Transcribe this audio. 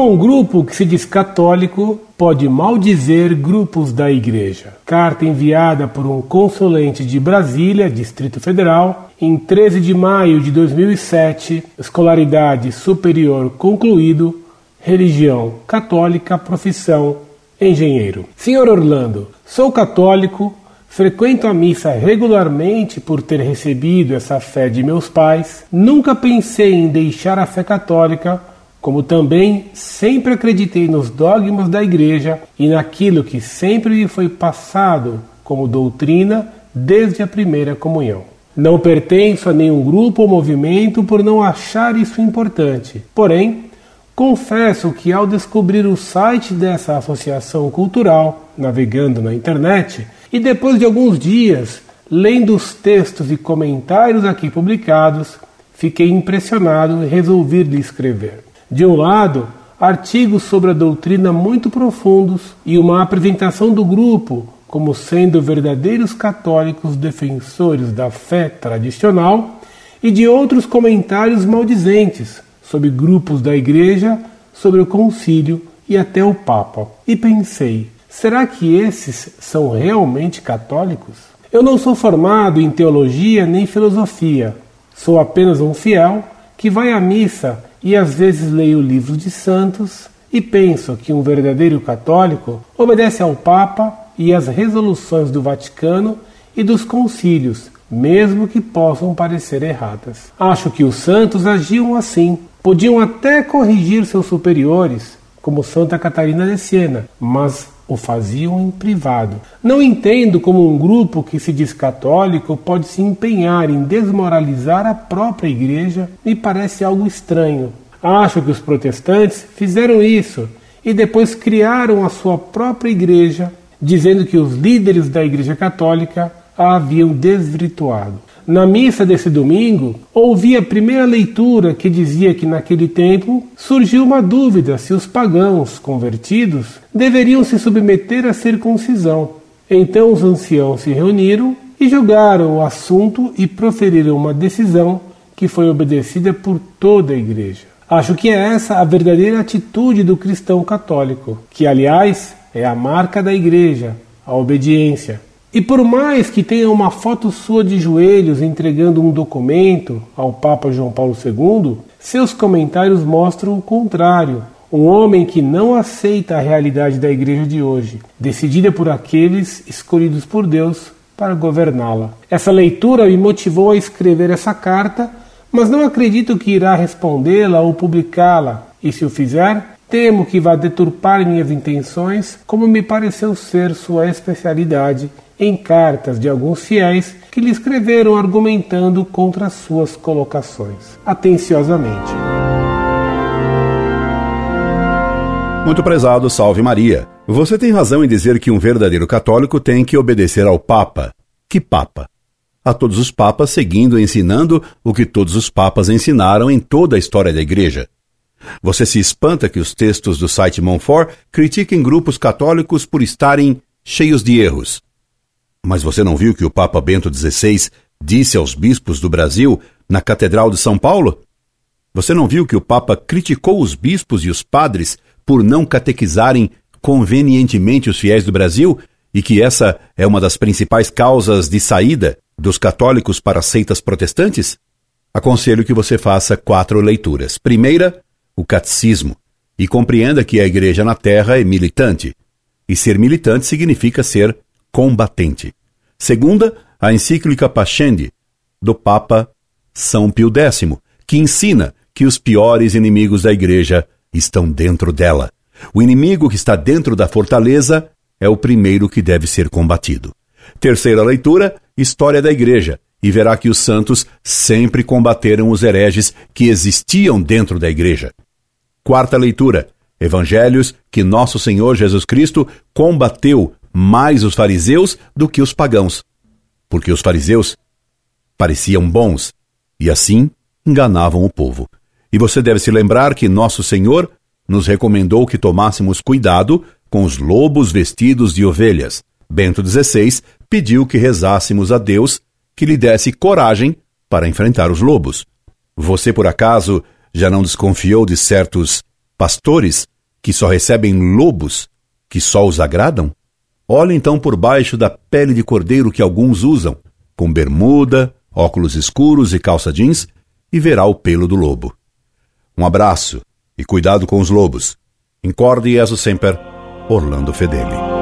Como um grupo que se diz católico pode maldizer grupos da igreja? Carta enviada por um consulente de Brasília, Distrito Federal, em 13 de maio de 2007, escolaridade superior concluído, religião católica, profissão engenheiro. Senhor Orlando, sou católico, frequento a missa regularmente por ter recebido essa fé de meus pais. Nunca pensei em deixar a fé católica, como também sempre acreditei nos dogmas da igreja e naquilo que sempre me foi passado como doutrina desde a primeira comunhão. Não pertenço a nenhum grupo ou movimento por não achar isso importante. Porém, Confesso que ao descobrir o site dessa associação cultural, navegando na internet, e depois de alguns dias lendo os textos e comentários aqui publicados, fiquei impressionado e resolvi lhe escrever. De um lado, artigos sobre a doutrina muito profundos e uma apresentação do grupo como sendo verdadeiros católicos defensores da fé tradicional, e de outros comentários maldizentes sobre grupos da igreja, sobre o concílio e até o Papa. E pensei: será que esses são realmente católicos? Eu não sou formado em teologia nem filosofia. Sou apenas um fiel que vai à missa e às vezes leio livros de santos e penso que um verdadeiro católico obedece ao Papa e às resoluções do Vaticano e dos concílios, mesmo que possam parecer erradas. Acho que os santos agiam assim, Podiam até corrigir seus superiores, como Santa Catarina de Siena, mas o faziam em privado. Não entendo como um grupo que se diz católico pode se empenhar em desmoralizar a própria igreja, me parece algo estranho. Acho que os protestantes fizeram isso e depois criaram a sua própria igreja, dizendo que os líderes da Igreja Católica a haviam desvirtuado. Na missa desse domingo, ouvi a primeira leitura que dizia que naquele tempo surgiu uma dúvida se os pagãos convertidos deveriam se submeter à circuncisão. Então os anciãos se reuniram e julgaram o assunto e proferiram uma decisão que foi obedecida por toda a igreja. Acho que é essa a verdadeira atitude do cristão católico, que aliás é a marca da igreja, a obediência. E por mais que tenha uma foto sua de joelhos entregando um documento ao Papa João Paulo II, seus comentários mostram o contrário. Um homem que não aceita a realidade da igreja de hoje, decidida por aqueles escolhidos por Deus para governá-la. Essa leitura me motivou a escrever essa carta, mas não acredito que irá respondê-la ou publicá-la, e se o fizer, temo que vá deturpar minhas intenções, como me pareceu ser sua especialidade em cartas de alguns fiéis que lhe escreveram argumentando contra suas colocações. Atenciosamente. Muito prezado, salve Maria. Você tem razão em dizer que um verdadeiro católico tem que obedecer ao Papa. Que Papa? A todos os papas seguindo e ensinando o que todos os papas ensinaram em toda a história da Igreja. Você se espanta que os textos do site Monfort critiquem grupos católicos por estarem cheios de erros. Mas você não viu que o Papa Bento XVI disse aos bispos do Brasil na Catedral de São Paulo? Você não viu que o Papa criticou os bispos e os padres por não catequizarem convenientemente os fiéis do Brasil e que essa é uma das principais causas de saída dos católicos para seitas protestantes? Aconselho que você faça quatro leituras. Primeira, o catecismo, e compreenda que a igreja na terra é militante. E ser militante significa ser combatente. Segunda, a encíclica Pascendi, do Papa São Pio X, que ensina que os piores inimigos da Igreja estão dentro dela. O inimigo que está dentro da fortaleza é o primeiro que deve ser combatido. Terceira leitura, História da Igreja, e verá que os santos sempre combateram os hereges que existiam dentro da Igreja. Quarta leitura, Evangelhos que nosso Senhor Jesus Cristo combateu mais os fariseus do que os pagãos, porque os fariseus pareciam bons e assim enganavam o povo. E você deve se lembrar que nosso Senhor nos recomendou que tomássemos cuidado com os lobos vestidos de ovelhas. Bento XVI pediu que rezássemos a Deus que lhe desse coragem para enfrentar os lobos. Você, por acaso, já não desconfiou de certos pastores que só recebem lobos que só os agradam? Olhe então por baixo da pele de cordeiro que alguns usam, com bermuda, óculos escuros e calça jeans, e verá o pelo do lobo. Um abraço e cuidado com os lobos. Incorde e sempre, Orlando Fedeli.